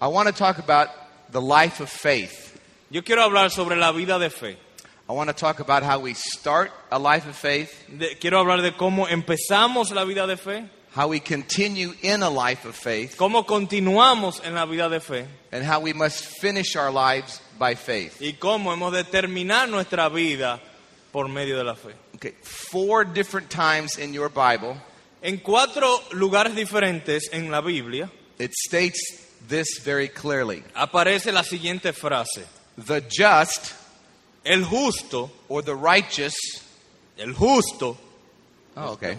I want to talk about the life of faith. Yo quiero hablar sobre la vida de fe. I want to talk about how we start a life of faith, De- quiero hablar de cómo empezamos la vida de fe, how we continue in a life of faith, cómo continuamos en la vida de fe and how we must finish our lives by faith. y cómo hemos de terminar nuestra vida por medio de la fe. Okay, four different times in your Bible, En cuatro lugares diferentes en la Biblia it states this very clearly. aparece la siguiente frase. The just El justo, or the righteous, el justo, oh, okay,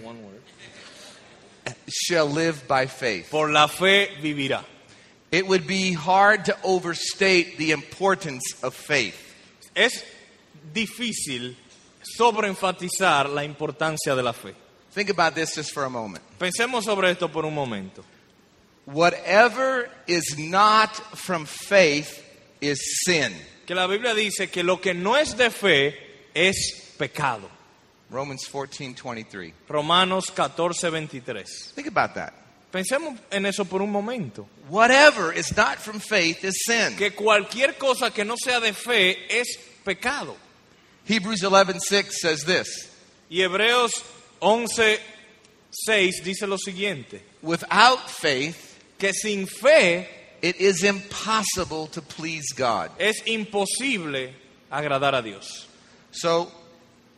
shall live by faith. por la fe vivirá. It would be hard to overstate the importance of faith. Es difícil sobreenfatizar la importancia de la fe. Think about this just for a moment. Pensemos sobre esto por un momento. Whatever is not from faith is sin. Que la Biblia dice que lo que no es de fe es pecado. Romans 14:23. Romanos 14, 23. Think about that. Pensemos en eso por un momento. Whatever is not from faith is sin. Que cualquier cosa que no sea de fe es pecado. Hebrews 11:6 says this. Y Hebreos 11, 6 dice lo siguiente. Without faith, Que sin fe it is impossible to please God. es imposible agradar a Dios. So,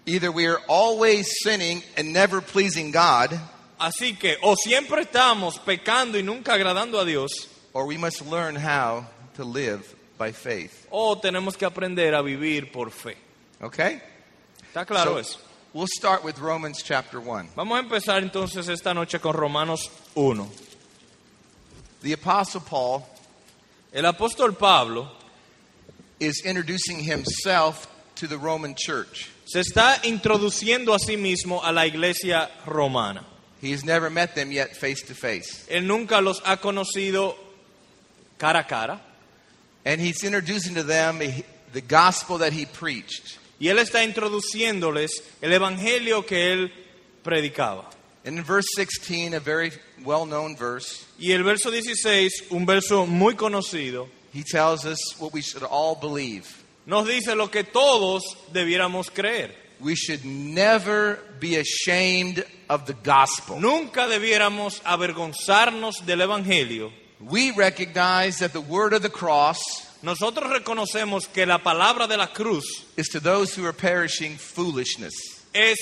either we are always sinning and never pleasing God, Así que o siempre estamos pecando y nunca agradando a Dios, or we must learn how to live by faith. o tenemos que aprender a vivir por fe. Okay? ¿Está claro So, eso? We'll start with Romans chapter 1. Vamos a empezar entonces esta noche con Romanos 1. The Apostle Paul El apóstol Pablo is introducing himself to the Roman church. se está introduciendo a sí mismo a la iglesia romana. He's never met them yet face to face. Él nunca los ha conocido cara a cara And he's introducing to them the gospel that he preached. y él está introduciéndoles el evangelio que él predicaba. And in verse 16, a very well known verse, Y el verso 16, un verso muy conocido, he tells us what we should all believe. nos dice lo que todos debiéramos creer. We should never be ashamed of the gospel. Nunca debiéramos avergonzarnos del evangelio. We recognize that the word of the cross Nosotros reconocemos que la palabra de la cruz is to those who are perishing foolishness, es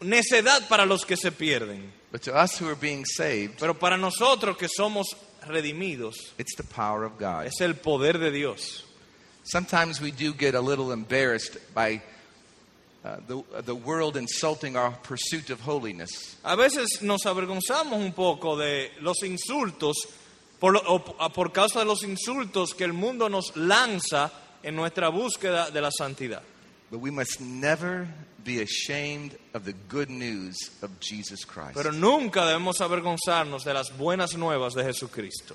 necedad para los que se pierden, but to us who are being saved, pero para nosotros que somos redimidos it's the power of God. es el poder de Dios. Sometimes we do get a little embarrassed by uh, the, the world insulting our pursuit of holiness. A veces nos avergonzamos un poco de los insultos por, lo- o por causa de los insultos que el mundo nos lanza en nuestra búsqueda de la santidad. But we must never be ashamed of the good news of Jesus Christ. Pero nunca debemos avergonzarnos de las buenas nuevas de Jesucristo.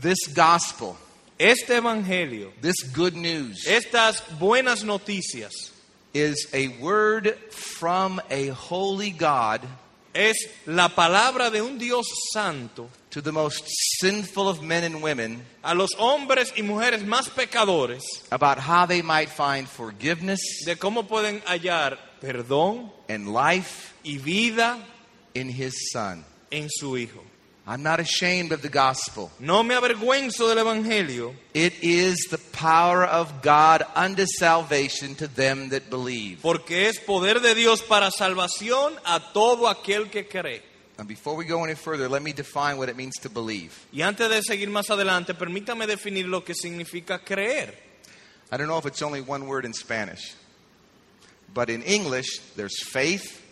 This gospel, Este evangelio, this good news, estas buenas noticias, is a word from a holy God es la palabra de un Dios santo to the most sinful of men and women a los hombres y mujeres más pecadores about how they might find forgiveness de cómo pueden hallar perdón and life y vida in His Son. en su Hijo. I'm not ashamed of the gospel. No me avergüenzo del Evangelio, It is the power of God unto salvation to them that believe. porque es poder de Dios para salvación a todo aquel que cree. And before we go any further, let me define what it means to believe. Y antes de seguir más adelante, permítame definir lo que significa creer. I don't know if it's only one word in Spanish, but in English, there's faith,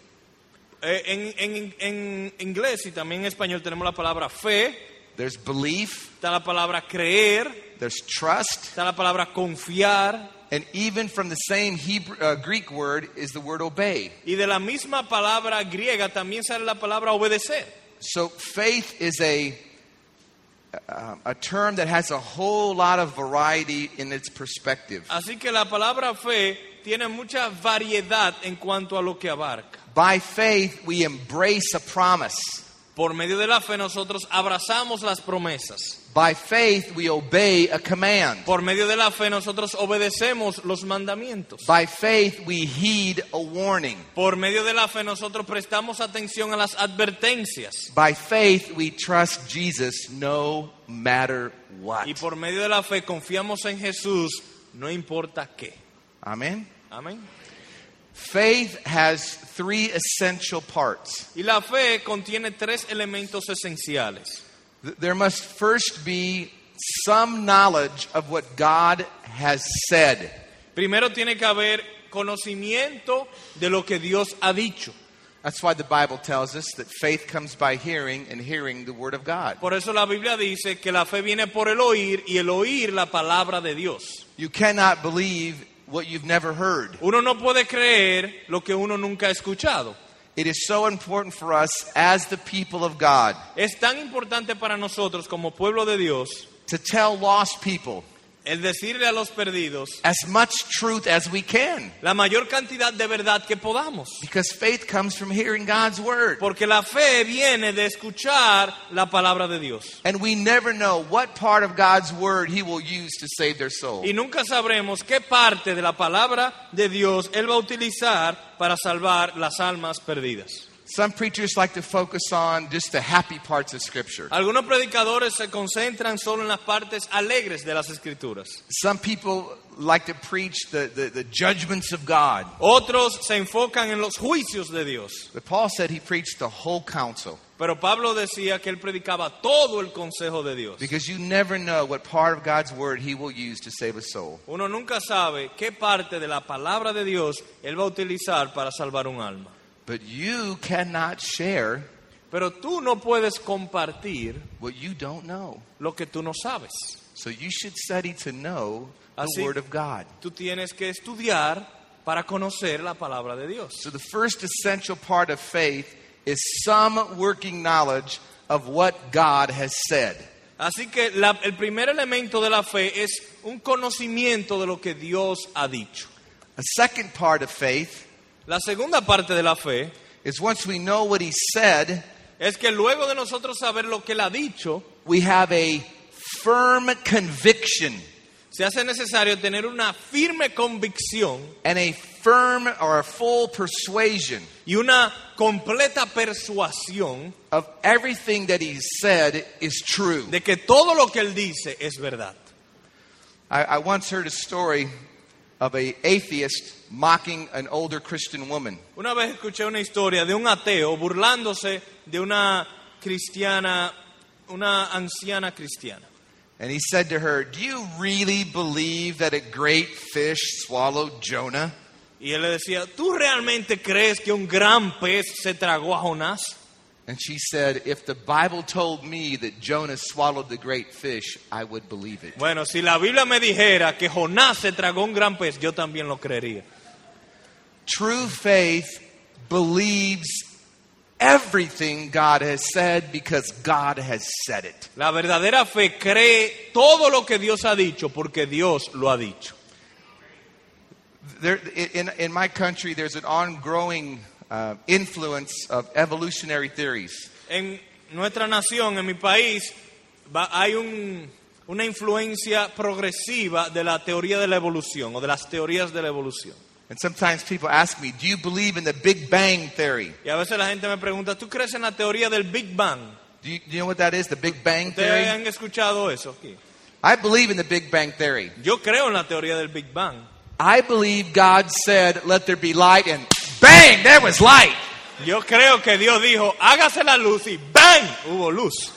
en, en- en inglés y también en español tenemos la palabra fe, there's belief, está la palabra creer, there's trust, está la palabra confiar, and even from the same Hebrew, uh, Greek word is the word obey. y de la misma palabra griega también sale la palabra obedecer. So faith is a uh, a term that has a whole lot of variety in its perspective. Así que la palabra fe tiene mucha variedad en cuanto a lo que abarca. By faith, we embrace a promise. Por medio de la fe nosotros abrazamos las promesas. By faith, we obey a command. Por medio de la fe nosotros obedecemos los mandamientos. By faith, we heed a warning. Por medio de la fe nosotros prestamos atención a las advertencias. By faith, we trust Jesus no matter what. Y por medio de la fe confiamos en Jesús, no importa qué. Amen. Amén. Faith has three essential parts. Y la fe contiene tres elementos esenciales. There must first be some knowledge of what God has said. Primero tiene que haber conocimiento de lo que Dios ha dicho. That's why the Bible tells us that faith comes by hearing and hearing the Word of God. Por eso la Biblia dice que la fe viene por el oír y el oír la palabra de Dios. You cannot believe what you've never heard. Uno no puede creer lo que uno nunca ha escuchado. It is so important for us as the people of God Es tan importante para nosotros como pueblo de Dios to tell lost people el decirle a los perdidos as much truth as we can. la mayor cantidad de verdad que podamos. Because faith comes from hearing God's Word. Porque la fe viene de escuchar la palabra de Dios. And we never know what part of God's Word He will use to save their soul. Y nunca sabremos qué parte de la palabra de Dios Él va a utilizar para salvar las almas perdidas. Some preachers like to focus on just the happy parts of Scripture. Algunos predicadores se concentran solo en las partes alegres de las escrituras. Some people like to preach the, the, the judgments of God. Otros se enfocan en los juicios de Dios. But Paul said he preached the whole counsel Pero Pablo decía que él predicaba todo el consejo de Dios. because you never know what part of God's Word He will use to save a soul. Uno nunca sabe qué parte de la palabra de Dios él va a utilizar para salvar un alma. But you cannot share Pero tú no puedes compartir what you don't know. lo que tú no sabes. So you should study to know the Word of God. Tú tienes que estudiar para conocer la palabra de Dios. So the first essential part of faith is some working knowledge of what God has said. Así que la- el primer elemento de la fe es un conocimiento de lo que Dios ha dicho. A second part of faith La segunda parte de la fe is once we know what He said, es que luego de nosotros saber lo que Él ha dicho, we have a firm conviction se hace necesario tener una firme convicción and a firm or a full persuasion y una completa persuasión of everything that He said is true. de que todo lo que Él dice es verdad. I, I once heard a story of a atheist mocking an older Christian woman. Una vez escuché una historia de un ateo burlándose de una cristiana, una anciana cristiana. And he said to her, Do you really believe that a great fish swallowed Jonah? Y él le decía, ¿tú realmente crees que un gran pez se tragó a Jonás? And she said, If the Bible told me that Jonah swallowed the great fish, I would believe it. Bueno, si la Biblia me dijera que Jonás se tragó un gran pez, yo también lo creería. True faith believes everything God has said because God has said it. La verdadera fe cree todo lo que Dios ha dicho porque Dios lo ha dicho. There, in, in my country, there's an ongoing uh, influence of evolutionary theories. En nuestra nación, en mi país, va- hay un- una influencia progresiva de la teoría de la evolución o de las teorías de la evolución. And sometimes people ask me, Do you believe in the Big Bang Theory? Y a veces la gente me pregunta, ¿tú crees en la teoría del Big Bang? Do you, do you know what that is, the Big Bang ¿Ustedes Theory? han escuchado eso aquí? I believe in the Big Bang Theory. Yo creo en la teoría del Big Bang. I believe God said, Let there be light, and bang, there was light. Yo creo que Dios dijo, hágase la luz y ¡bang! Hubo luz.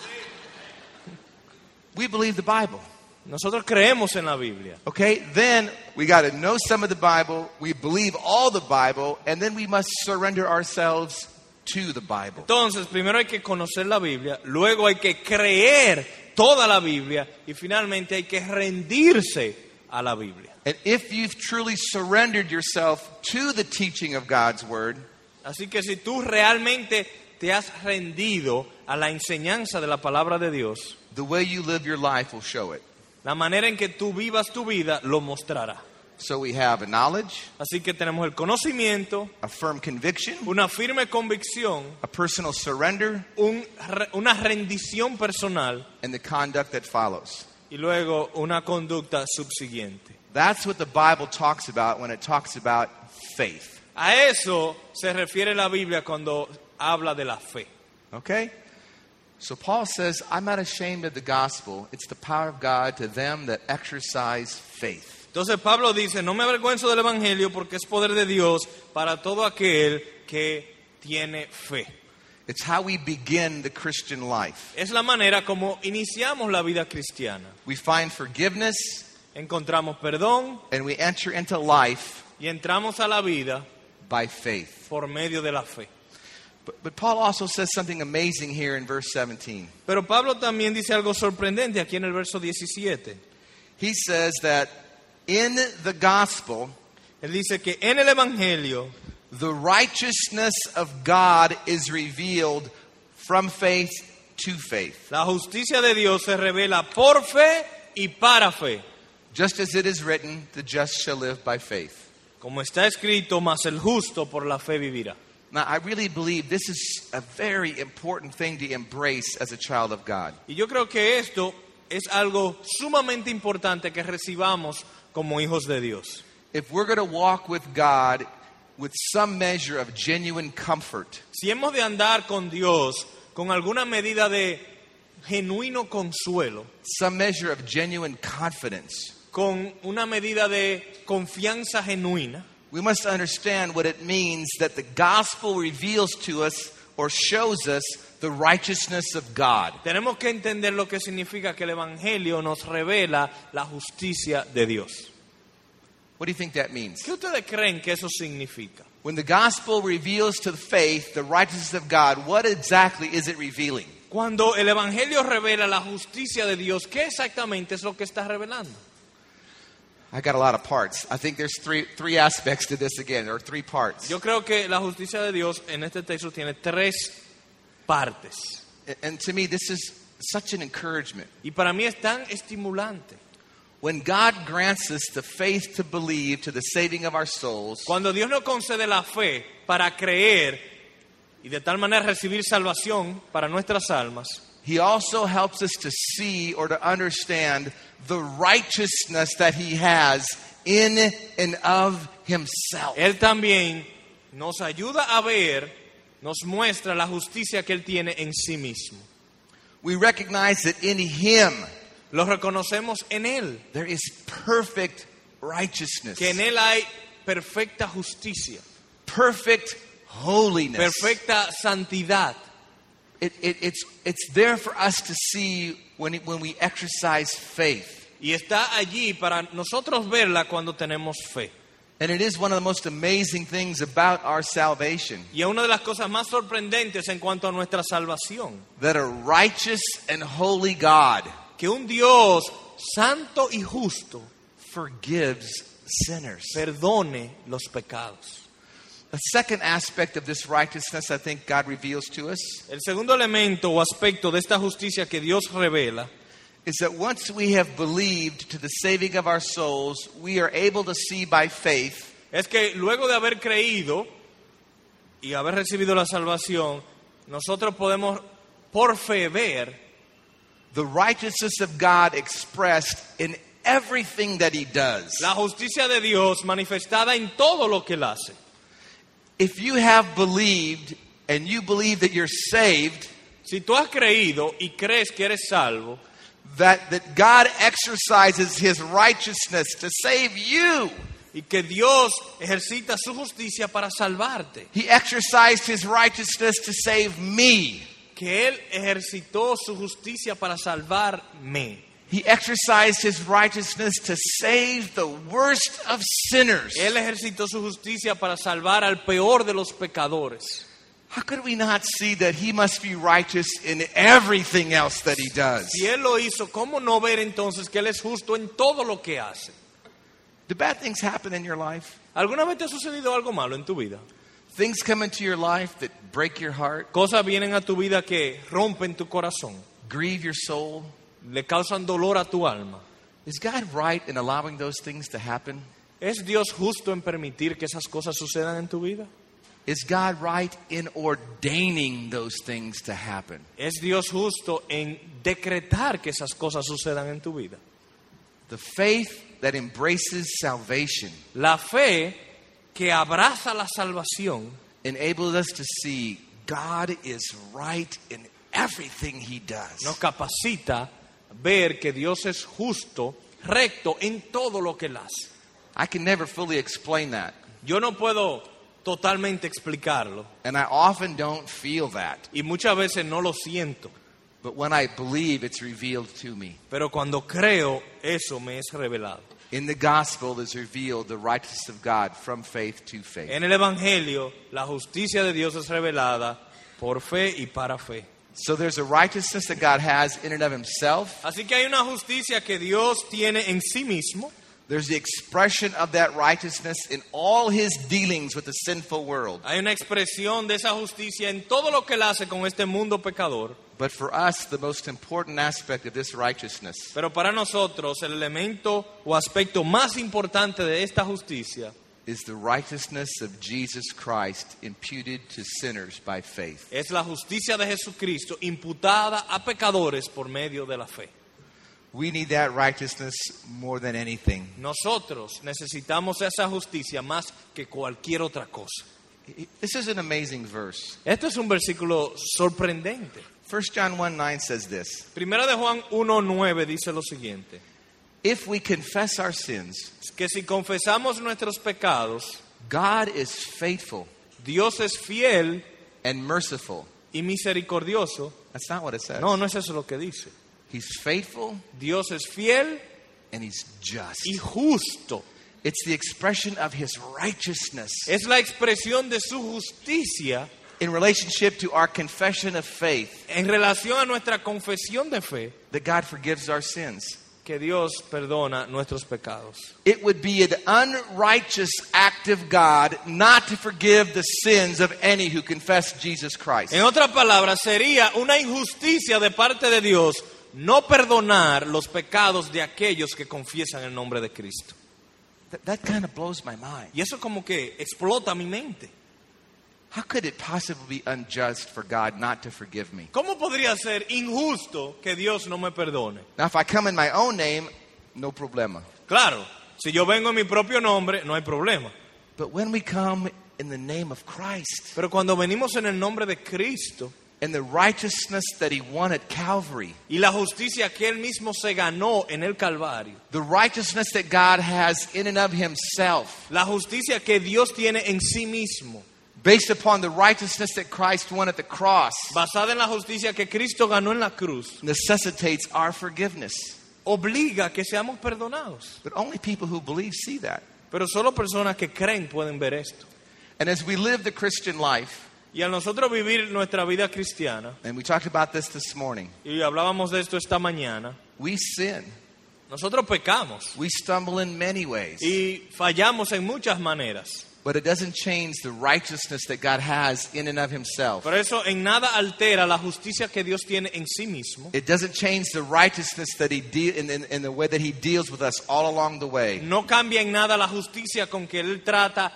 We believe the Bible. Nosotros creemos en la Biblia. Okay, then we got to know some of the Bible, we believe all the Bible, and then we must surrender ourselves to the Bible. Entonces, primero hay que conocer la Biblia, luego hay que creer toda la Biblia y finalmente hay que rendirse a la Biblia. And if you've truly surrendered yourself to the teaching of God's Word, Así que si tú realmente te has rendido a la enseñanza de la palabra de Dios, the way you live your life will show it. la manera en que tú vivas tu vida lo mostrará. So we have a knowledge, Así que tenemos el conocimiento, a firm conviction, una firme convicción, a personal surrender, un una rendición personal and the conduct that follows. Y luego una conducta subsiguiente. That's what the Bible talks about when it talks about faith. A eso se refiere la Biblia cuando habla de la fe. Okay? So Paul says, I'm not ashamed of the gospel. It's the power of God to them that exercise faith. Entonces Pablo dice, no me avergüenzo del Evangelio porque es poder de Dios para todo aquel que tiene fe. It's how we begin the Christian life. Es la manera como iniciamos la vida cristiana. We find forgiveness Encontramos perdón and we enter into life y entramos a la vida by faith. por medio de la fe. But, but Paul also says something amazing here in verse 17. Pero Pablo también dice algo sorprendente aquí en el verso 17. He says that in the gospel, Él dice que en el Evangelio the righteousness of God is revealed from faith to faith. la justicia de Dios se revela por fe y para fe. Just as it is written, the just shall live by faith. Como está escrito, mas el justo por la fe vivirá. Now, I really believe this is a very important thing to embrace as a child of God. Y yo creo que esto es algo sumamente importante que recibamos como hijos de Dios. If we're going to walk with God with some measure of genuine comfort, Si hemos de andar con Dios con alguna medida de genuino consuelo, some measure of genuine confidence, con una medida de confianza genuina, we must understand what it means that the gospel reveals to us or shows us the righteousness of God. tenemos que entender lo que significa que el Evangelio nos revela la justicia de Dios. What do you think that means? ¿Qué ustedes creen que eso significa? When the gospel reveals to the faith the righteousness of God, what exactly is it revealing? Cuando el Evangelio revela la justicia de Dios, ¿qué exactamente es lo que está revelando? I got a lot of parts. I think there's three, three aspects to this again, or three parts. Yo creo que la justicia de Dios en este texto tiene tres partes. And to me, this is such an encouragement. Y para mí es tan estimulante. When God grants us the faith to believe to the saving of our souls, Cuando Dios nos concede la fe para creer y de tal manera recibir salvación para nuestras almas, He also helps us to see or to understand the righteousness that He has in and of Himself. Él también nos ayuda a ver, nos muestra la justicia que Él tiene en sí mismo. We recognize that in Him Lo reconocemos en Él, there is perfect righteousness, que en Él hay perfecta justicia, perfect holiness. perfecta santidad. It, it, it's, it's there for us to see when, it, when we exercise faith. Y está allí para nosotros verla cuando tenemos fe. And it is one of the most amazing things about our salvation Y es una de las cosas más sorprendentes en cuanto a nuestra salvación. that a righteous and holy God Que un Dios santo y justo forgives sinners. perdone los pecados. The second aspect of this righteousness I think God reveals to us El segundo elemento o aspecto de esta justicia que Dios revela is that once we have believed to the saving of our souls, we are able to see by faith es que luego de haber creído y haber recibido la salvación, nosotros podemos por fe ver the righteousness of God expressed in everything that He does. la justicia de Dios manifestada en todo lo que Él hace. If you have believed and you believe that you're saved, Si tú has creído y crees que eres salvo, that, that God exercises His righteousness to save you. y que Dios ejercita su justicia para salvarte, He exercised His righteousness to save me. Que Él ejercitó su justicia para salvarme. He exercised His righteousness to save the worst of sinners. Él ejercitó su justicia para salvar al peor de los pecadores. How could we not see that He must be righteous in everything else that He does? Si Él lo hizo, ¿cómo no ver entonces que Él es justo en todo lo que hace? Do bad things happen in your life? ¿Alguna vez te ha sucedido algo malo en tu vida? Things come into your life that break your heart, Cosas vienen a tu vida que rompen tu corazón, grieve your soul. le causan dolor a tu alma. Is God right in allowing those things to happen? ¿Es Dios justo en permitir que esas cosas sucedan en tu vida? Is God right in ordaining those things to happen? ¿Es Dios justo en decretar que esas cosas sucedan en tu vida? The faith that embraces salvation La fe que abraza la salvación enables us to see God is right in everything He does. nos capacita ver que Dios es justo, recto en todo lo que él hace. I can never fully explain that, Yo no puedo totalmente explicarlo and I often don't feel that. y muchas veces no lo siento, But when I believe, it's revealed to me. pero cuando creo eso me es revelado. In the gospel is revealed the righteousness of God from faith to faith. En el Evangelio la justicia de Dios es revelada por fe y para fe. So there's a righteousness that God has in and of Himself. Así que hay una justicia que Dios tiene en sí mismo. There's the expression of that righteousness in all His dealings with the sinful world. Hay una expresión de esa justicia en todo lo que él hace con este mundo pecador. But for us, the most important aspect of this righteousness Pero para nosotros el elemento o aspecto más importante de esta justicia is the righteousness of Jesus Christ imputed to sinners by faith. es la justicia de Jesucristo imputada a pecadores por medio de la fe. We need that righteousness more than anything. Nosotros necesitamos esa justicia más que cualquier otra cosa. This is an amazing verse. Este es un versículo sorprendente. 1 John 1 9 says this Primera de Juan 1.9 dice lo siguiente, If we confess our sins, que si confesamos nuestros pecados, God is faithful Dios es fiel and merciful. y misericordioso. That's not what it says. No, no es eso lo que dice. He's faithful Dios es fiel and he's just. y justo. It's the expression of his righteousness Es la expresión de su justicia in relationship to our confession of faith en relación a nuestra confesión de fe that God forgives our sins. que Dios perdona nuestros pecados. It would be an unrighteous act of God not to forgive the sins of any who confess Jesus Christ. En otras palabras, sería una injusticia de parte de Dios no perdonar los pecados de aquellos que confiesan el nombre de Cristo. That, that kind of blows my mind. Y eso como que explota mi mente. How could it possibly be unjust for God not to forgive me? ¿Cómo podría ser injusto que Dios no me perdone? Now, if I come in my own name, no problema. Claro, si yo vengo en mi propio nombre, no hay problema. But when we come in the name of Christ Pero cuando venimos en el nombre de Cristo and the righteousness that He won at Calvary, y la justicia que Él mismo se ganó en el Calvario, the righteousness that God has in and of Himself, la justicia que Dios tiene en sí mismo, based upon the righteousness that Christ won at the cross, basada en la justicia que Cristo ganó en la cruz, necessitates our forgiveness. obliga que seamos perdonados. But only people who believe see that. Pero solo personas que creen pueden ver esto. And as we live the Christian life, Y al nosotros vivir nuestra vida cristiana, and we talked about this this morning, y hablábamos de esto esta mañana, we sin. nosotros pecamos We stumble in many ways. y fallamos en muchas maneras. But it doesn't change the righteousness that God has in and of Himself. Pero eso en nada altera la justicia que Dios tiene en sí mismo. It doesn't change the righteousness that He de- in, in, in the way that He deals with us all along the way. No cambia en nada la justicia con que Él trata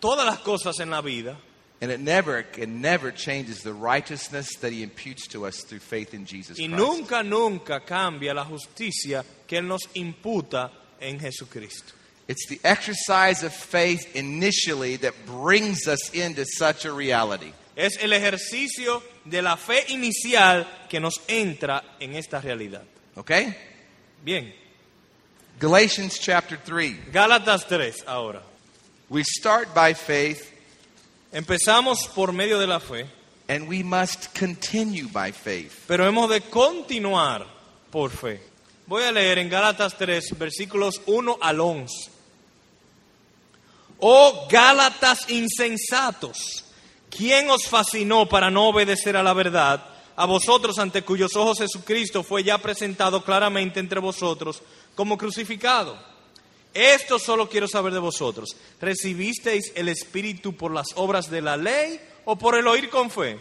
todas las cosas en la vida. And it never, it never changes the righteousness that He imputes to us through faith in Jesus Y Christ. nunca, nunca cambia la justicia que Él nos imputa en Jesucristo. It's the exercise of faith initially that brings us into such a reality. Es el ejercicio de la fe inicial que nos entra en esta realidad. Okay? Bien, Galatians chapter 3. Gálatas 3 ahora. We start by faith Empezamos por medio de la fe, and we must continue by faith. pero hemos de continuar por fe. Voy a leer en Gálatas 3, versículos 1 al 11. Oh Gálatas insensatos, ¿quién os fascinó para no obedecer a la verdad? A vosotros ante cuyos ojos Jesucristo fue ya presentado claramente entre vosotros como crucificado. Esto solo quiero saber de vosotros. ¿Recibisteis el Espíritu por las obras de la ley o por el oír con fe?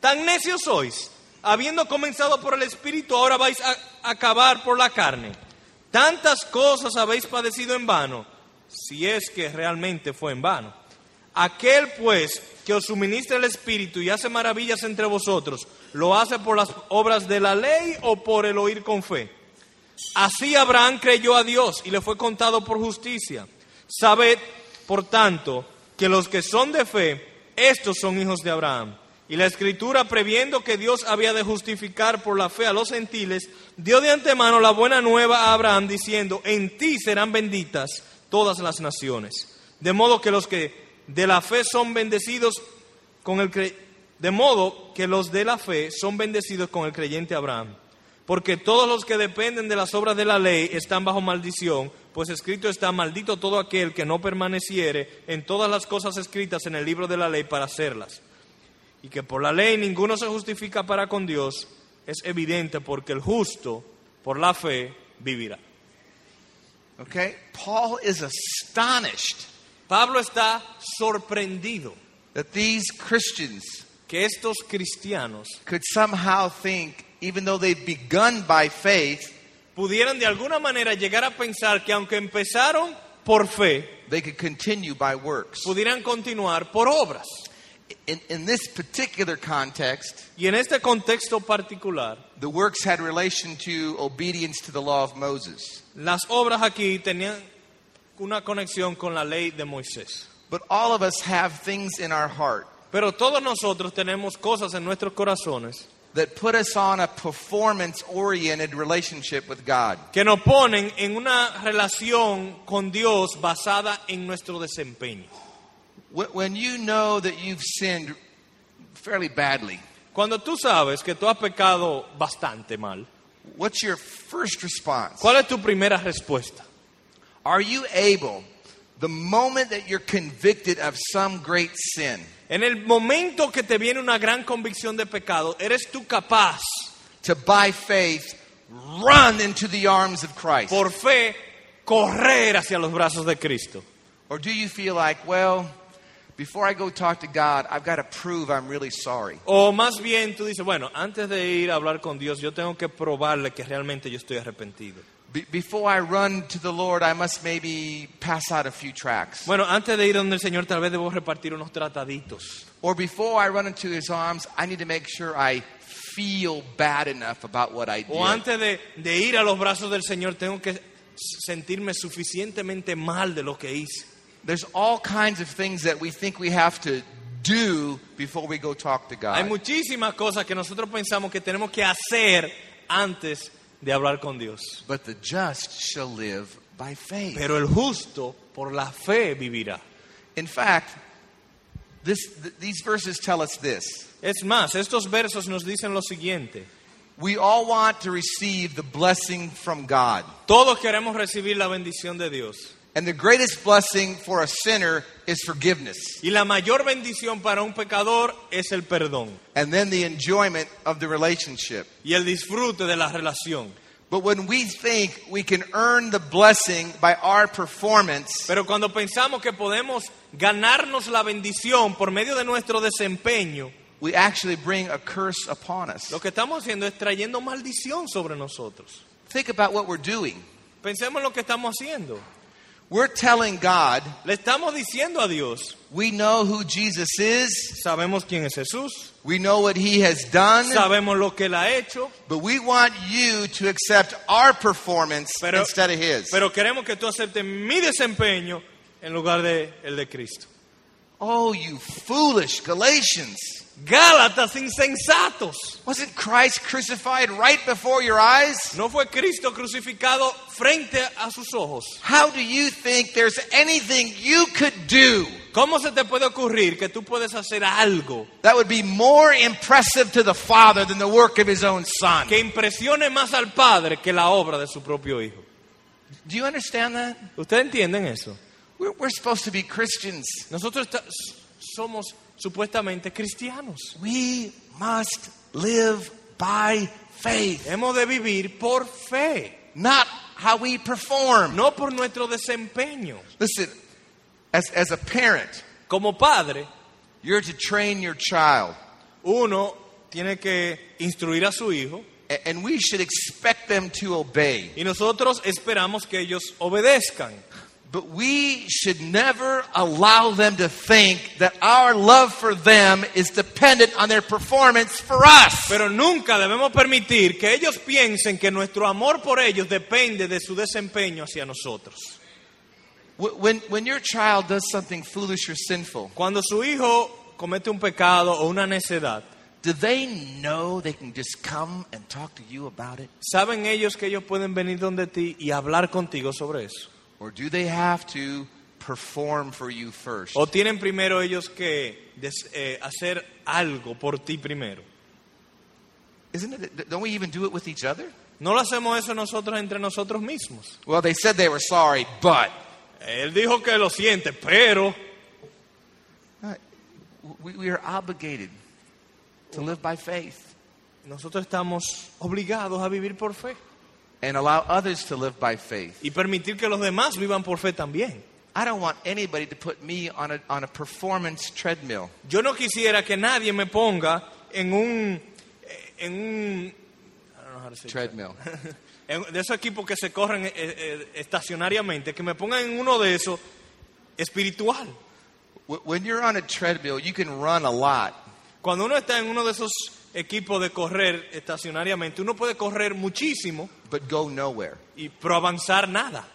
Tan necios sois. Habiendo comenzado por el Espíritu, ahora vais a acabar por la carne. Tantas cosas habéis padecido en vano. Si es que realmente fue en vano. Aquel pues que os suministra el Espíritu y hace maravillas entre vosotros, ¿lo hace por las obras de la ley o por el oír con fe? Así Abraham creyó a Dios y le fue contado por justicia. Sabed, por tanto, que los que son de fe, estos son hijos de Abraham. Y la escritura, previendo que Dios había de justificar por la fe a los gentiles, dio de antemano la buena nueva a Abraham, diciendo, en ti serán benditas todas las naciones. De modo que los que de la fe son bendecidos con el cre- de modo que los de la fe son bendecidos con el creyente Abraham. Porque todos los que dependen de las obras de la ley están bajo maldición, pues escrito está, maldito todo aquel que no permaneciere en todas las cosas escritas en el libro de la ley para hacerlas. Y que por la ley ninguno se justifica para con Dios, es evidente porque el justo por la fe vivirá. Okay? Paul is astonished Pablo está sorprendido that these Christians que estos cristianos could somehow think, even though they've begun by faith, pudieran de alguna manera llegar a pensar que aunque empezaron por fe, they could continue by works. pudieran continuar por obras. In, in this particular context, Y en este contexto particular, the works had relation to obedience to the law of Moses. las obras aquí tenían una conexión con la ley de Moisés. But all of us have things in our heart Pero todos nosotros tenemos cosas en nuestros corazones that put us on a performance oriented relationship with God. que nos ponen en una relación con Dios basada en nuestro desempeño. Wh- When you know that you've sinned fairly badly, Cuando tú sabes que tú has pecado bastante mal, what's your first response? ¿cuál es tu primera respuesta? Are you able, the moment that you're convicted of some great sin, En el momento que te viene una gran convicción de pecado, ¿eres tú capaz, to by faith run into the arms of Christ? por fe, correr hacia los brazos de Cristo? Or do you feel like, well, before I go talk to God, I've got to prove I'm really sorry? O más bien tú dices, bueno, antes de ir a hablar con Dios, yo tengo que probarle que realmente yo estoy arrepentido. Be- before I run to the Lord, I must maybe pass out a few tracts. Bueno, antes de ir donde el Señor, tal vez debo repartir unos trataditos. Or before I run into His arms, I need to make sure I feel bad enough about what I did. O antes de, de ir a los brazos del Señor, tengo que sentirme suficientemente mal de lo que hice. There's all kinds of things that we think we have to do before we go talk to God. Hay muchísimas cosas que nosotros pensamos que tenemos que hacer antes de hablar con Dios. But the just shall live by faith. Pero el justo por la fe vivirá. In fact, this, th- these verses tell us this. Es más, estos versos nos dicen lo siguiente. We all want to receive the blessing from God. Todos queremos recibir la bendición de Dios. And the greatest blessing for a sinner is forgiveness. Y la mayor bendición para un pecador es el perdón And then the enjoyment of the relationship. y el disfrute de la relación. But when we think we can earn the blessing by our performance, Pero cuando pensamos que podemos ganarnos la bendición por medio de nuestro desempeño, we actually bring a curse upon us. lo que estamos haciendo es trayendo maldición sobre nosotros. Think about what we're doing. Pensemos lo que estamos haciendo. We're telling God Le estamos diciendo a Dios, we know who Jesus is, sabemos quién es Jesús, we know what he has done, sabemos lo que él ha hecho, but we want you to accept our performance Pero- instead of his. pero queremos que tú aceptes mi desempeño en lugar de el de Cristo. oh, you foolish Galatians. Gálatas insensatos. Wasn't Christ crucified right before your eyes? ¿No fue Cristo crucificado frente a sus ojos? How do you think there's anything you could do ¿Cómo se te puede ocurrir que tú puedes hacer algo that would be more impressive to the Father than the work of his own Son? que impresione más al Padre que la obra de su propio Hijo? Do you understand that? ¿Ustedes entienden eso? We're, we're supposed to be Christians. Nosotros somos supuestamente cristianos. We must live by faith, Hemos de vivir por fe, not how we perform. no por nuestro desempeño. Listen, as, as a parent, Como padre, you're to train your child, uno tiene que instruir a su hijo and we should expect them to obey. y nosotros esperamos que ellos obedezcan. But we should never allow them to think that our love for them is dependent on their performance for us. Pero nunca debemos permitir que ellos piensen que nuestro amor por ellos depende de su desempeño hacia nosotros. Wh- When, when your child does something foolish or sinful, Cuando su hijo comete un pecado o una necedad, do they know they can just come and talk to you about it? ¿saben ellos que ellos pueden venir donde ti y hablar contigo sobre eso? Or do they have to perform for you first? ¿O tienen primero ellos que des- eh, hacer algo por ti primero? Isn't it? Don't we even do it with each other? ¿No lo hacemos eso nosotros entre nosotros mismos? Well, they said they were sorry, but Él dijo que lo siente, pero uh, we, we are obligated to live by faith nosotros estamos obligados a vivir por fe and allow others to live by faith. y permitir que los demás vivan por fe también. I don't want anybody to put me on a, on a performance treadmill. Yo no quisiera que nadie me ponga en un en un I don't know how to say Treadmill. en- de esos equipos que se corren eh, eh, estacionariamente, que me pongan en uno de esos espiritual. When you're on a treadmill, you can run a lot, Cuando uno está en uno de esos equipos de correr estacionariamente, uno puede correr muchísimo but go nowhere. y pero avanzar nada.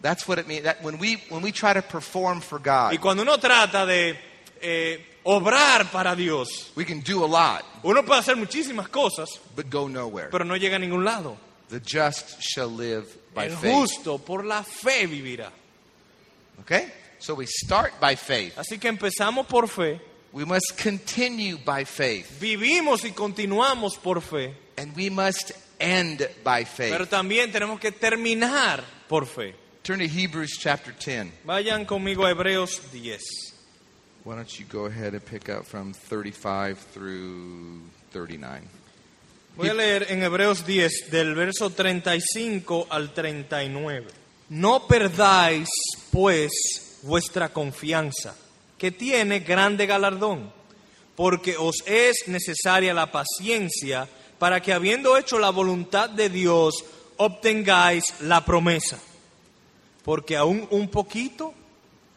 That's what it means. That when we when we try to perform for God, Y cuando uno trata de eh, obrar para Dios, we can do a lot uno puede hacer muchísimas cosas, but go nowhere. pero no llega a ningún lado. The just shall live by El faith. justo por la fe vivirá. Okay? So we start by faith. Así que empezamos por fe, We must continue by faith. vivimos y continuamos por fe, And we must end by faith. pero también tenemos que terminar por fe. Turn to Hebrews chapter 10. Vayan conmigo a Hebreos 10. Why don't you go ahead and pick up from 35 through 39? Voy a leer en Hebreos 10 del verso 35 al 39. No perdáis, pues, vuestra confianza, que tiene grande galardón, porque os es necesaria la paciencia para que habiendo hecho la voluntad de Dios, obtengáis la promesa. Porque aún un poquito,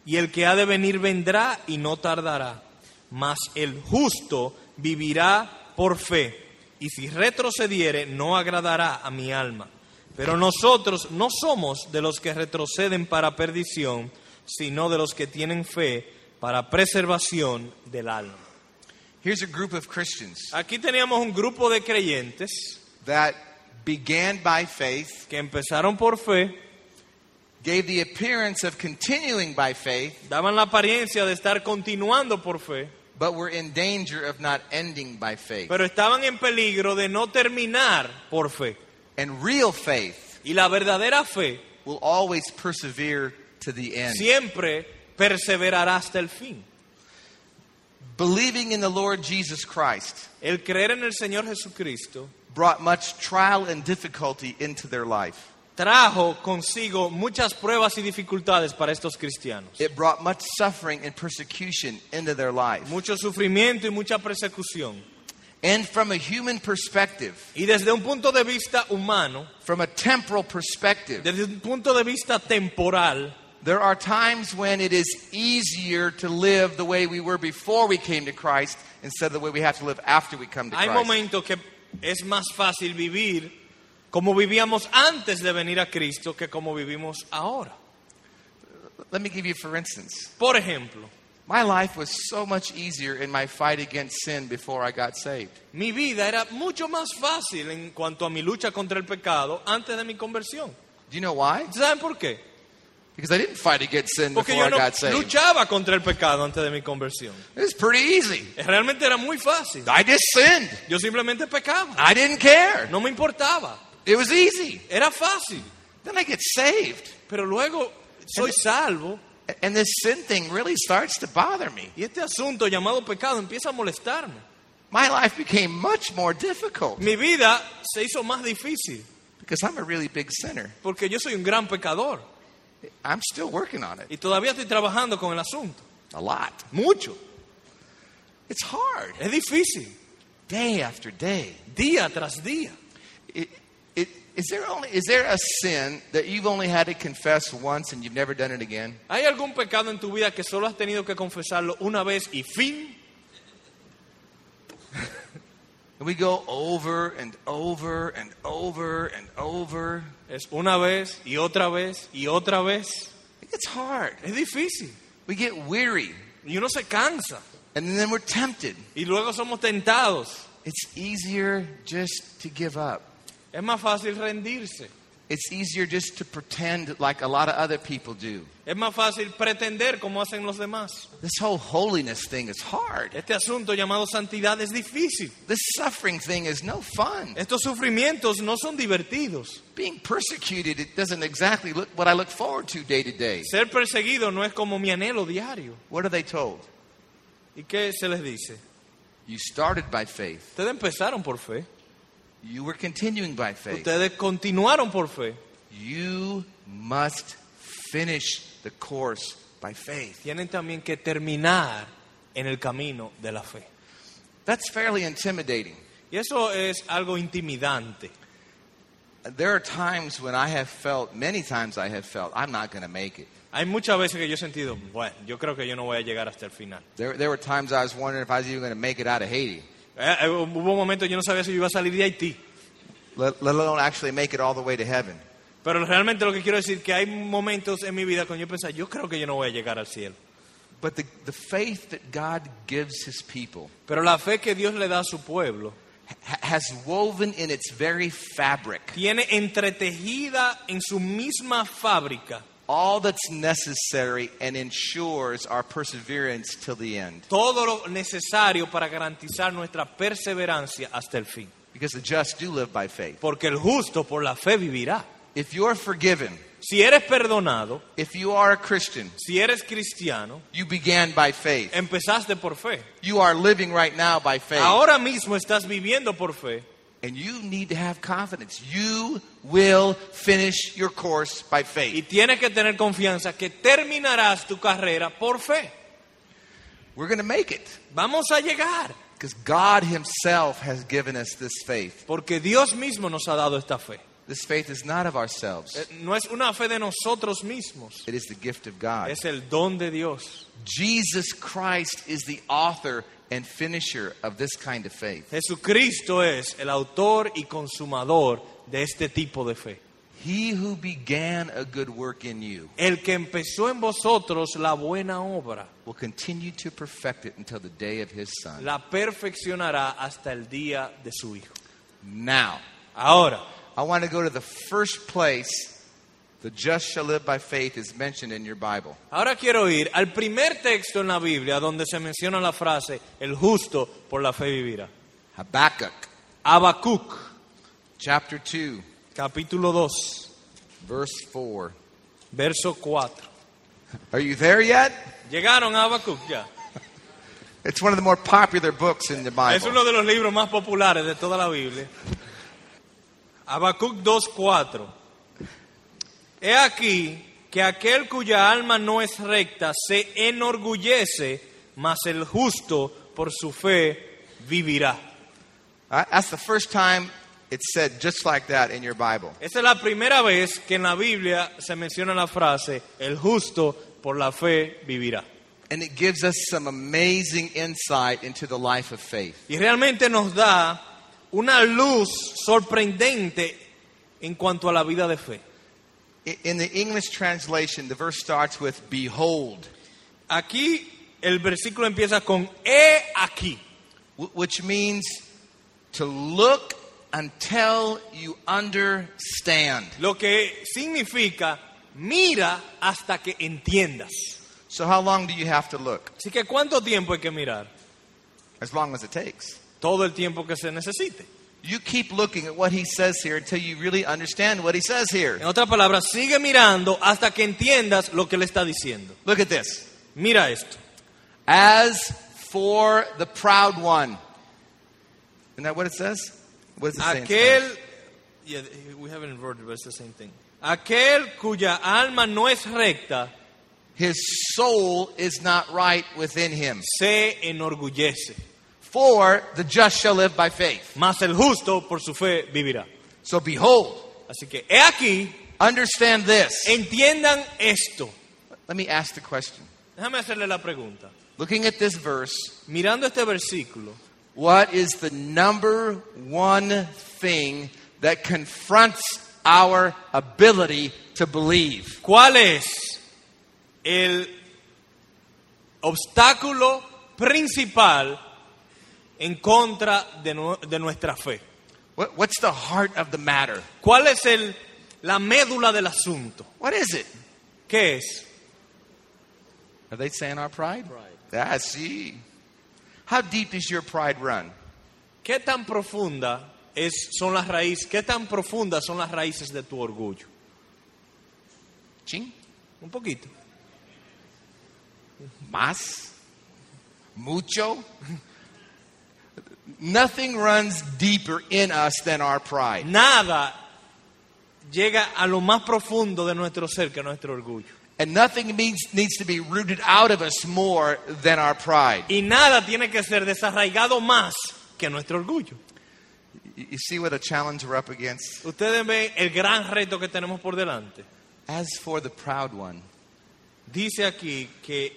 y el que ha de venir vendrá y no tardará. Mas el justo vivirá por fe, y si retrocediere no agradará a mi alma. Pero nosotros no somos de los que retroceden para perdición, sino de los que tienen fe para preservación del alma. Here's a group of Christians Aquí teníamos un grupo de creyentes that began by faith, que empezaron por fe, gave the appearance of continuing by faith, daban la apariencia de estar continuando por fe, but were in danger of not ending by faith. pero estaban en peligro de no terminar por fe. And real faith Y la verdadera fe will always persevere to the end. siempre perseverará hasta el fin. Believing in the Lord Jesus Christ El creer en el Señor Jesucristo brought much trial and difficulty into their life. trajo consigo muchas pruebas y dificultades para estos cristianos. It brought much suffering and persecution into their life. Mucho sufrimiento y mucha persecución. And from a human perspective, Y desde un punto de vista humano, from a temporal perspective, desde un punto de vista temporal, there are times when it is easier to live the way we were before we came to Christ instead of the way we have to live after we come to hay Christ. momentos que es más fácil vivir como vivíamos antes de venir a Cristo que como vivimos ahora. Let me give you, for instance, Por ejemplo, my life was so much easier in my fight against sin before I got saved. mi vida era mucho más fácil en cuanto a mi lucha contra el pecado antes de mi conversión. Do you know why? ¿Saben por qué? Because I didn't fight against sin Porque before yo I got saved. luchaba contra el pecado antes de mi conversión. It was pretty easy. Eh, realmente era muy fácil. I just sinned. Yo simplemente pecaba. I didn't care. No me importaba. It was easy. Era fácil. Then I get saved. Pero luego soy salvo And this sin thing really starts to bother me. y este asunto llamado pecado empieza a molestarme. My life became much more difficult Mi vida se hizo más difícil because I'm a really big sinner. porque yo soy un gran pecador I'm still working on it y todavía estoy trabajando con el asunto. a lot. Mucho. It's hard. Es difícil. Day after day. Día tras día. It, it, Is there only is there a sin that you've only had to confess once and you've never done it again? ¿Hay algún pecado en tu vida que solo has tenido que confesarlo una vez y fin? And we go over and over and over and over. Es una vez y otra vez y otra vez. It gets hard. Es difícil. We get weary. Y uno se cansa. And then we're tempted. Y luego somos tentados. It's easier just to give up. Es más fácil rendirse. It's easier just to pretend like a lot of other people do. Es más fácil pretender como hacen los demás. This whole holiness thing is hard. Este asunto llamado santidad es difícil. This suffering thing is no fun. Estos sufrimientos no son divertidos. Being persecuted, it doesn't exactly look what I look forward to day to day. Ser perseguido no es como mi anhelo diario. What are they told? ¿Y qué se les dice? You started by faith. Ustedes empezaron por fe. You were continuing by faith. Ustedes continuaron por fe. You must finish the course by faith. Tienen también que terminar en el camino de la fe. That's fairly intimidating. Y eso es algo intimidante. There are times when I have felt, many times I have felt, I'm not going to make it. Hay muchas veces que yo he sentido, bueno, yo creo que yo no voy a llegar hasta el final. There, there were times I was wondering if I was even going to make it out of Haiti, Eh, eh, hubo momentos yo no sabía si yo iba a salir de Haití. let, let alone actually make it all the way to heaven. Pero realmente lo que quiero decir que hay momentos en mi vida cuando yo pensaba, yo creo que yo no voy a llegar al cielo. But the, the faith that God gives his people Pero la fe que Dios le da a su pueblo ha- has woven in its very fabric tiene entretejida en su misma fábrica all that's necessary and ensures our perseverance till the end. todo lo necesario para garantizar nuestra perseverancia hasta el fin. Because the just do live by faith. Porque el justo por la fe vivirá. If you're forgiven, Si eres perdonado, if you are a Christian, si eres cristiano, you began by faith. empezaste por fe. You are living right now by faith. Ahora mismo estás viviendo por fe And you need to have confidence. You will finish your course by faith. y tienes que tener confianza que terminarás tu carrera por fe. We're going to make it Vamos a llegar. because God Himself has given us this faith. Porque Dios mismo nos ha dado esta fe. This faith is not of ourselves, Eh, No es una fe de nosotros mismos, it is the gift of God. es el don de Dios. Jesus Christ is the author and finisher of this kind of faith. Jesucristo es el autor y consumador de este tipo de fe. He who began a good work in you El que empezó en vosotros la buena obra, will continue to perfect it until the day of His Son. la perfeccionará hasta el día de su Hijo. Now, Ahora, I want to go to the first place the just shall live by faith is mentioned in your Bible. ahora quiero ir al primer texto en la Biblia donde se menciona la frase, el justo por la fe vivirá. Habakkuk Habacuc, chapter 2, capítulo 2, verse 4. verso 4. Are you there yet? ¿Llegaron a Habacuc ya? It's one of the more popular books in the Bible. Es uno de los libros más populares de toda la Biblia. Habacuc 2.4. He aquí que aquel cuya alma no es recta se enorgullece, mas el justo por su fe vivirá. Uh, That's the first time it's said just like that in your Bible. Esa es la primera vez que en la Biblia se menciona la frase, el justo por la fe vivirá. And it gives us some amazing insight into the life of faith. Y realmente nos da una luz sorprendente en cuanto a la vida de fe. In the English translation, the verse starts with Behold, Aquí el versículo empieza con he aquí, wh- which means to look until you understand. lo que significa mira hasta que entiendas. So, how long do you have to look? Así que ¿cuánto tiempo hay que mirar? As long as it takes. Todo el tiempo que se necesite. You keep looking at what he says here until you really understand what he says here. En otras palabras, sigue mirando hasta que entiendas lo que le está diciendo. Look at this. Mira esto. As for the proud one. Isn't that what it says? What does it Aquel, yeah, we haven't inverted, but it's the same thing. Aquel cuya alma no es recta His soul is not right within him. se enorgullece, For the just shall live by faith. mas el justo por su fe vivirá. So behold, Así que he aquí, Understand this. entiendan esto. Let me ask the question. Déjame hacerle la pregunta. Looking at this verse, Mirando este versículo, what is the number one thing that confronts our ability to believe? ¿cuál es el obstáculo principal en contra de, nu- de nuestra fe? What, what's the heart of the matter? ¿Cuál es el, la médula del asunto? What is it? ¿Qué es? Are they saying our pride? Pride. Ah, see. How deep does your pride run? ¿Qué tan profunda es, son las raíces? ¿Qué tan profundas son las raíces de tu orgullo? Ching? Un poquito. Más? Mucho? Nothing runs deeper in us than our pride. Nada llega a lo más profundo de nuestro ser que nuestro orgullo. And nothing means, needs to be rooted out of us more than our pride. Y nada tiene que ser desarraigado más que nuestro orgullo. You see what a challenge we're up against? Ustedes ven el gran reto que tenemos por delante. As for the proud one, Dice aquí que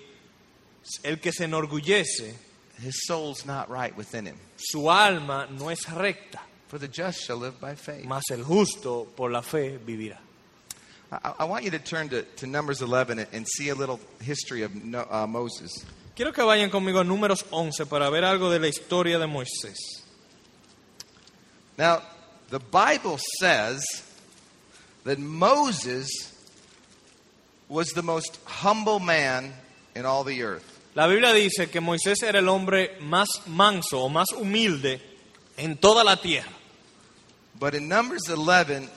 el que se enorgullece, his soul's not right within him. su alma no es recta, For the just shall live by faith. mas el justo por la fe vivirá. I, I want you to turn to, to Numbers 11 and- and see a little history of no, uh, Moses. Quiero que vayan conmigo a números 11 para ver algo de la historia de Moisés. Now, the Bible says that Moses was the most humble man in all the earth. La Biblia dice que Moisés era el hombre más manso o más humilde en toda la tierra. But in Numbers 11,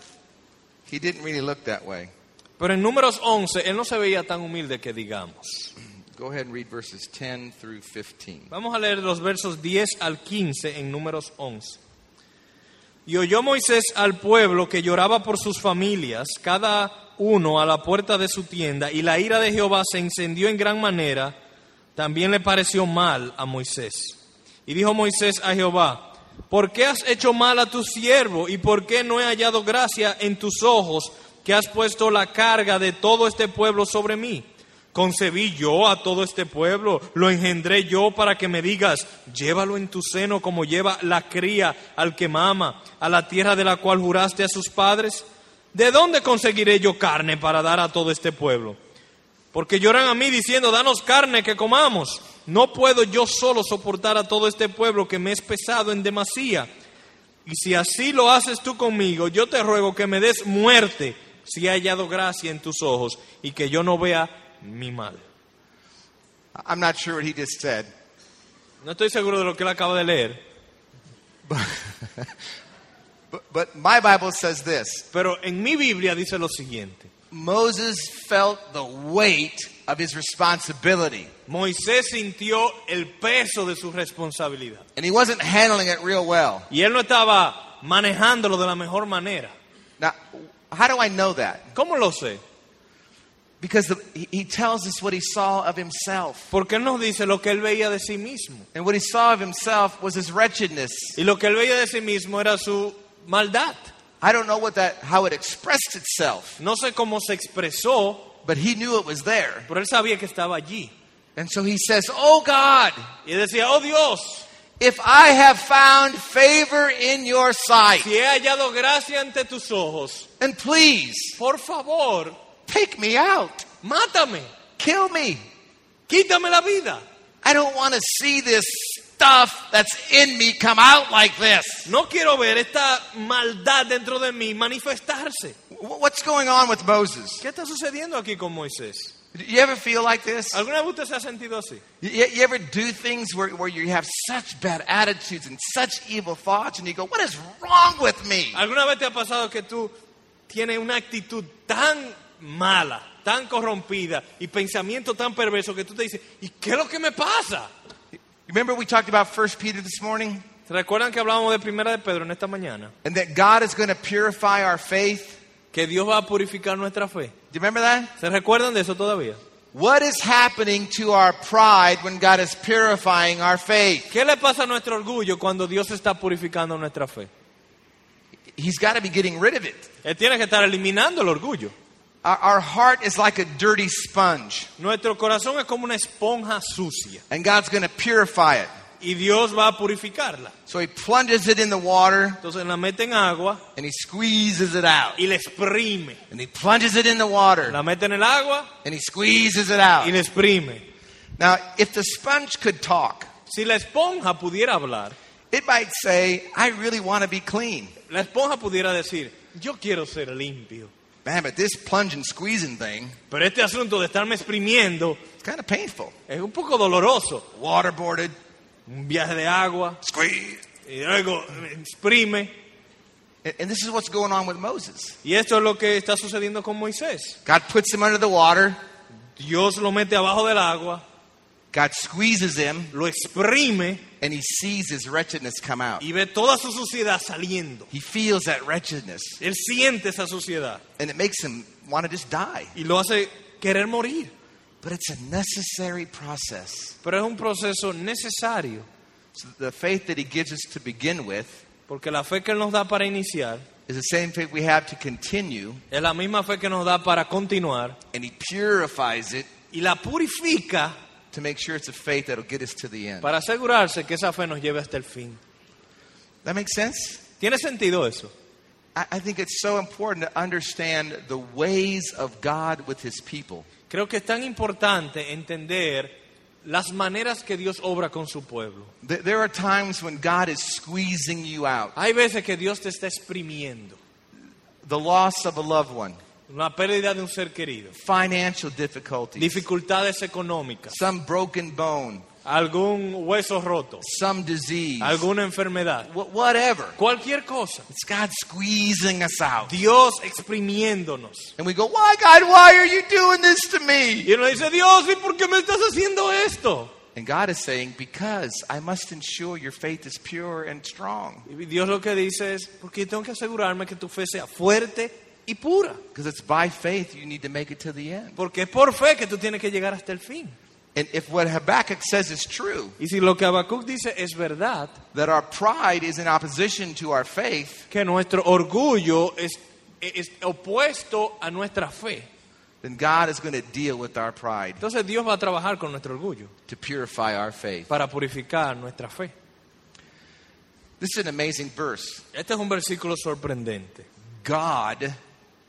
he didn't really look that way. Pero en números 11 él no se veía tan humilde que digamos. Go ahead and read verses 10 through 15. Vamos a leer los versos 10 al 15 en números 11. Y oyó Moisés al pueblo que lloraba por sus familias, cada uno a la puerta de su tienda, y la ira de Jehová se encendió en gran manera. También le pareció mal a Moisés. Y dijo Moisés a Jehová, ¿por qué has hecho mal a tu siervo? ¿Y por qué no he hallado gracia en tus ojos que has puesto la carga de todo este pueblo sobre mí? Concebí yo a todo este pueblo, lo engendré yo para que me digas, llévalo en tu seno como lleva la cría al que mama, a la tierra de la cual juraste a sus padres. ¿De dónde conseguiré yo carne para dar a todo este pueblo? Porque lloran a mí diciendo, danos carne que comamos. No puedo yo solo soportar a todo este pueblo que me es pesado en demasía. Y si así lo haces tú conmigo, yo te ruego que me des muerte si he hallado gracia en tus ojos y que yo no vea mi mal. I'm not sure what he just said, No estoy seguro de lo que él acaba de leer, but, but my Bible says this pero en mi Biblia dice lo siguiente. Moses felt the weight of his responsibility, Moisés sintió el peso de su responsabilidad and he wasn't handling it real well. y él no estaba manejándolo de la mejor manera. Now, how do I know that? ¿Cómo lo sé? Because the, he, tells us what he saw of himself. Porque él nos dice lo que él veía de sí mismo. And what he saw of himself was his wretchedness. Y lo que él veía de sí mismo era su maldad. I don't know what that, how it expressed itself, No sé cómo se expresó, but he knew it was there. pero él sabía que estaba allí. And so he says, Oh God, Y decía, oh Dios, if I have found favor in your sight, si he hallado gracia ante tus ojos, and please por favor, take me out, mátame, kill me. quítame la vida. I don't want to see this stuff that's in me come out like this. No quiero ver esta maldad dentro de mí manifestarse. What's going on with Moses? ¿Qué está sucediendo aquí con Moisés? You ever feel like this? ¿Alguna vez usted se ha sentido así? You, you ever do things where, where you have such bad attitudes and such evil thoughts, and you go, What is wrong with me? ¿Alguna vez te ha pasado que tú tienes una actitud tan mala, tan corrompida y pensamiento tan perverso que tú te dices, ¿y qué es lo que me pasa? Remember we talked about First Peter this morning? ¿Se recuerdan que hablábamos de Primera de Pedro en esta mañana? And that God is going to purify our faith. Que Dios va a purificar nuestra fe. Do you remember that? ¿Se recuerdan de eso todavía? What is happening to our pride when God is purifying our faith? ¿Qué le pasa a nuestro orgullo cuando Dios está purificando nuestra fe? he's got to be getting rid of it. Él tiene que estar eliminando el orgullo. Our, heart is like a dirty sponge, Nuestro corazón es como una esponja sucia and God's going to purify it. y Dios va a purificarla. So he plunges it in the water Entonces la mete en agua and he squeezes it out. y la exprime. And he plunges it in the water La mete en el agua and he squeezes it out. y la exprime. Now, if the sponge could talk, Si la esponja pudiera hablar, it might say, I really want to be clean. la esponja pudiera decir, yo quiero ser limpio. Man, but this plunging, squeezing thing, Pero este asunto de estarme exprimiendo it's kind of painful. es un poco doloroso. Waterboarded, Un viaje de agua squeeze. y luego eh, exprime. And, and this is what's going on with Moses. Y esto es lo que está sucediendo con Moisés. God puts him under the water, Dios lo mete abajo del agua, God squeezes him, lo exprime and he sees his wretchedness come out. y ve toda su suciedad saliendo. He feels that wretchedness, Él siente esa suciedad and it makes him want to just die. y lo hace querer morir. But it's a necessary process. Pero es un proceso necesario, So the faith that he gives us to begin with porque la fe que Él nos da para iniciar is the same faith we have to continue, es la misma fe que nos da para continuar and he purifies it y la purifica to make sure it's a faith that'll get us to the end. para asegurarse que esa fe nos lleve hasta el fin. That makes sense? ¿Tiene sentido eso? I, I think it's so important to understand the ways of God with his people. Creo que es tan importante entender las maneras que Dios obra con su pueblo. There are times when God is squeezing you out. Hay veces que Dios te está exprimiendo. The loss of a loved one, Una pérdida de un ser querido, financial difficulties, dificultades económicas, some broken bone, algún hueso roto, some disease, alguna enfermedad, wh- whatever. cualquier cosa. It's God squeezing us out. Dios exprimiéndonos. And we go, Why, God, why are you doing this to me? Y uno dice, Dios, ¿y por qué me estás haciendo esto? And God is saying, Because I must ensure your faith is pure and strong. Y Dios lo que dice es, porque tengo que asegurarme que tu fe sea fuerte y pura. Because it's by faith you need to make it to the end. Porque es por fe que tú tienes que llegar hasta el fin. And if what Habakkuk says is true, Y si lo que Habacuc dice es verdad, that our pride is in opposition to our faith, que nuestro orgullo es, es opuesto a nuestra fe, then God is going to deal with our pride entonces Dios va a trabajar con nuestro orgullo to purify our faith. para purificar nuestra fe. This is an amazing verse. Este es un versículo sorprendente. God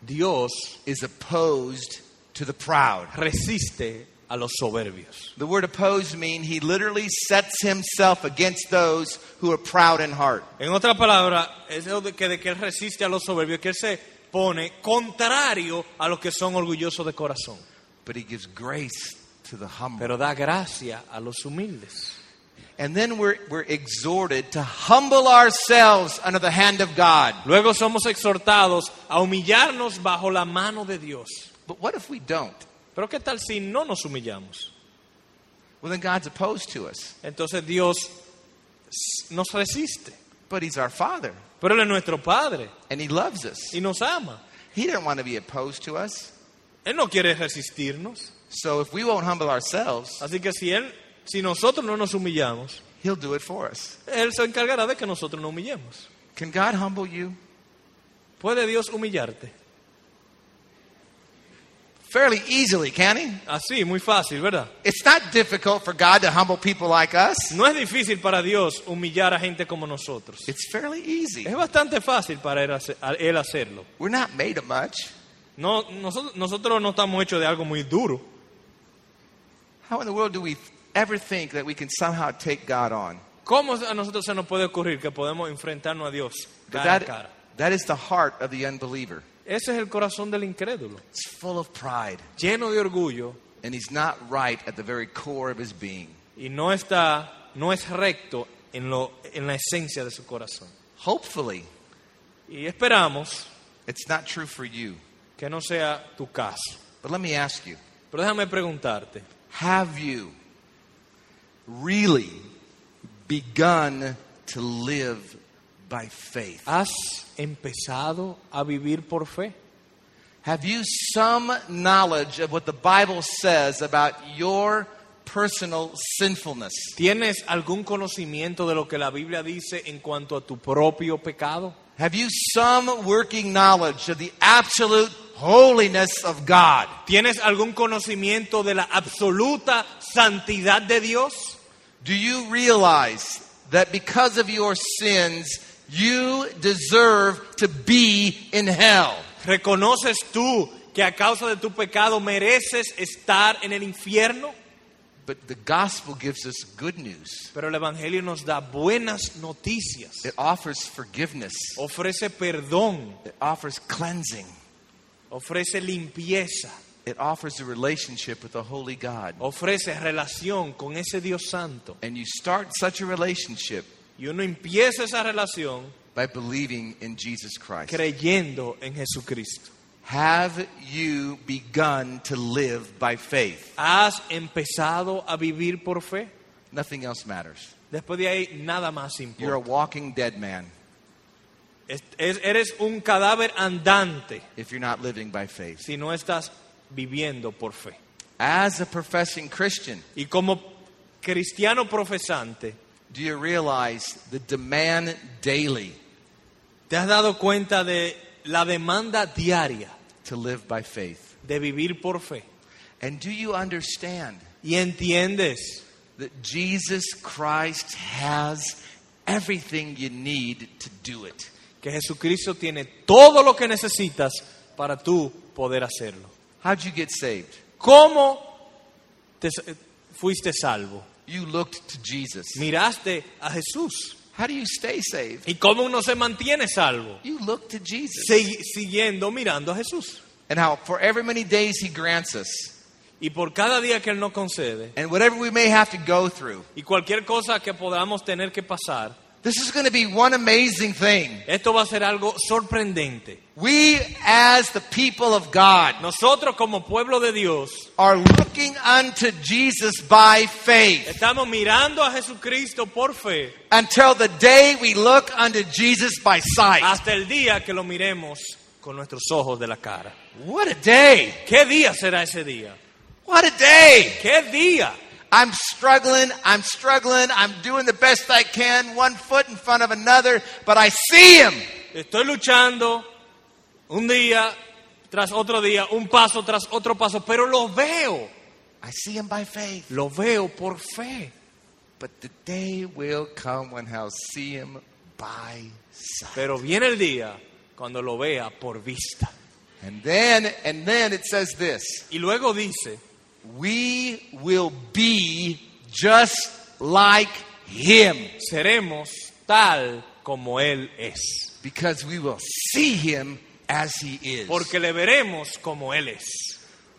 Dios is opposed to the proud. resiste a los soberbios. The word opposed means he literally sets himself against those who are proud in heart. En otra palabra, es de que, de que Él resiste a los soberbios, que Él se pone contrario a los que son orgullosos de corazón, But he gives grace to the humble. pero da gracia a los humildes. And then we're, we're exhorted to humble ourselves under the hand of God. Luego somos exhortados a humillarnos bajo la mano de Dios. But what if we don't? Pero ¿qué tal si no nos humillamos? Well, then God's opposed to us. Entonces Dios nos resiste. But he's our Father, Pero Él es nuestro Padre and he loves us. y nos ama. He didn't want to be opposed to us. Él no quiere resistirnos. So if we won't humble ourselves, Así que si, él, si nosotros no nos humillamos, he'll do it for us. Él se encargará de que nosotros nos humillemos. Can God humble you? ¿Puede Dios humillarte? Fairly easily, can he? Así, muy fácil, ¿verdad? It's not difficult for God to humble people like us. No es difícil para Dios humillar a gente como nosotros. It's fairly easy. Es bastante fácil para Él, hacer- a él hacerlo. We're not made of much. No, nosotros, nosotros no estamos hechos de algo muy duro. How in the world do we ever think that we can somehow take God on? ¿Cómo a nosotros se nos puede ocurrir que podemos enfrentarnos a Dios But cara a that, cara? that is the heart of the unbeliever. Ese es el corazón del incrédulo, It's full of pride, lleno de orgullo and he's not right at the very core of his being. y no está, no es recto en, lo, en la esencia de su corazón. Hopefully, Y esperamos it's not true for you. que no sea tu caso. But let me ask you Pero déjame preguntarte, have you really begun to live by faith? ¿has empezado a vivir por fe? Have you some knowledge of what the Bible says about your personal sinfulness? ¿Tienes algún conocimiento de lo que la Biblia dice en cuanto a tu propio pecado? Have you some working knowledge of the absolute holiness of God? ¿Tienes algún conocimiento de la absoluta santidad de Dios? Do you realize that because of your sins, you deserve to be in hell? ¿Reconoces tú que a causa de tu pecado mereces estar en el infierno? But the gospel gives us good news. Pero el Evangelio nos da buenas noticias. It offers forgiveness. Ofrece perdón, It offers cleansing. ofrece limpieza, It offers a relationship with the holy God. ofrece relación con ese Dios santo. And you start such a relationship Y uno empieza esa relación by believing in Jesus Christ. creyendo en Jesucristo. Have you begun to live by faith? ¿Has empezado a vivir por fe? Nothing else matters. Después de ahí nada más importa. You're a walking dead man Es- es- eres un cadáver andante if you're not living by faith. si no estás viviendo por fe. As a professing Christian, Y como cristiano profesante, do you realize the demand daily ¿te has dado cuenta de la demanda diaria to live by faith? de vivir por fe? And do you understand Y entiendes that Jesus Christ has everything you need to do it? que Jesucristo tiene todo lo que necesitas para tú poder hacerlo. How'd you get saved? ¿Cómo te fuiste salvo? You looked to Jesus. Miraste a Jesús. How do you stay saved? ¿Y cómo uno se mantiene salvo? You look to Jesus. Siguiendo mirando a Jesús. And how for every many days he grants us, Y por cada día que Él nos concede, and whatever we may have to go through, y cualquier cosa que podamos tener que pasar, this is going to be one amazing thing. esto va a ser algo sorprendente. We, as the people of God, Nosotros como pueblo de Dios are looking unto Jesus by faith estamos mirando a Jesucristo por fe until the day we look unto Jesus by sight. hasta el día que lo miremos con nuestros ojos de la cara. What a day! ¿Qué día será ese día? What a day! ¿Qué día? I'm struggling, I'm struggling, I'm doing the best I can, one foot in front of another, but I see him. Estoy luchando un día tras otro día, un paso tras otro paso, pero lo veo, I see him by faith. lo veo por fe. But the day will come when I'll see him by sight. Pero viene el día cuando lo vea por vista. And then, and then it says this Y luego dice, we will be just like him seremos tal como Él es. because we will see him as he is. Porque le veremos como Él es.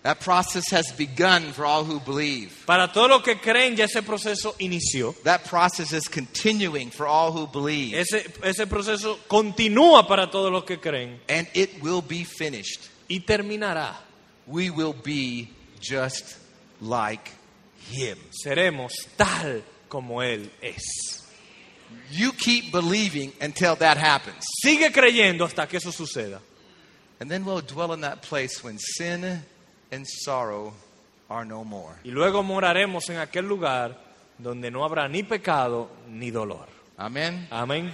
That process has begun for all who believe. Para todos los que creen, ya ese proceso inició. That process is continuing for all who believe. Ese, ese proceso continúa para todos los que creen And it will be finished. y terminará. We will be just like him. Seremos tal como Él es. You keep believing until that happens. Sigue creyendo hasta que eso suceda. And then we'll dwell in that place when sin and sorrow are no more. Y luego moraremos en aquel lugar donde no habrá ni pecado ni dolor. Amen. Amén.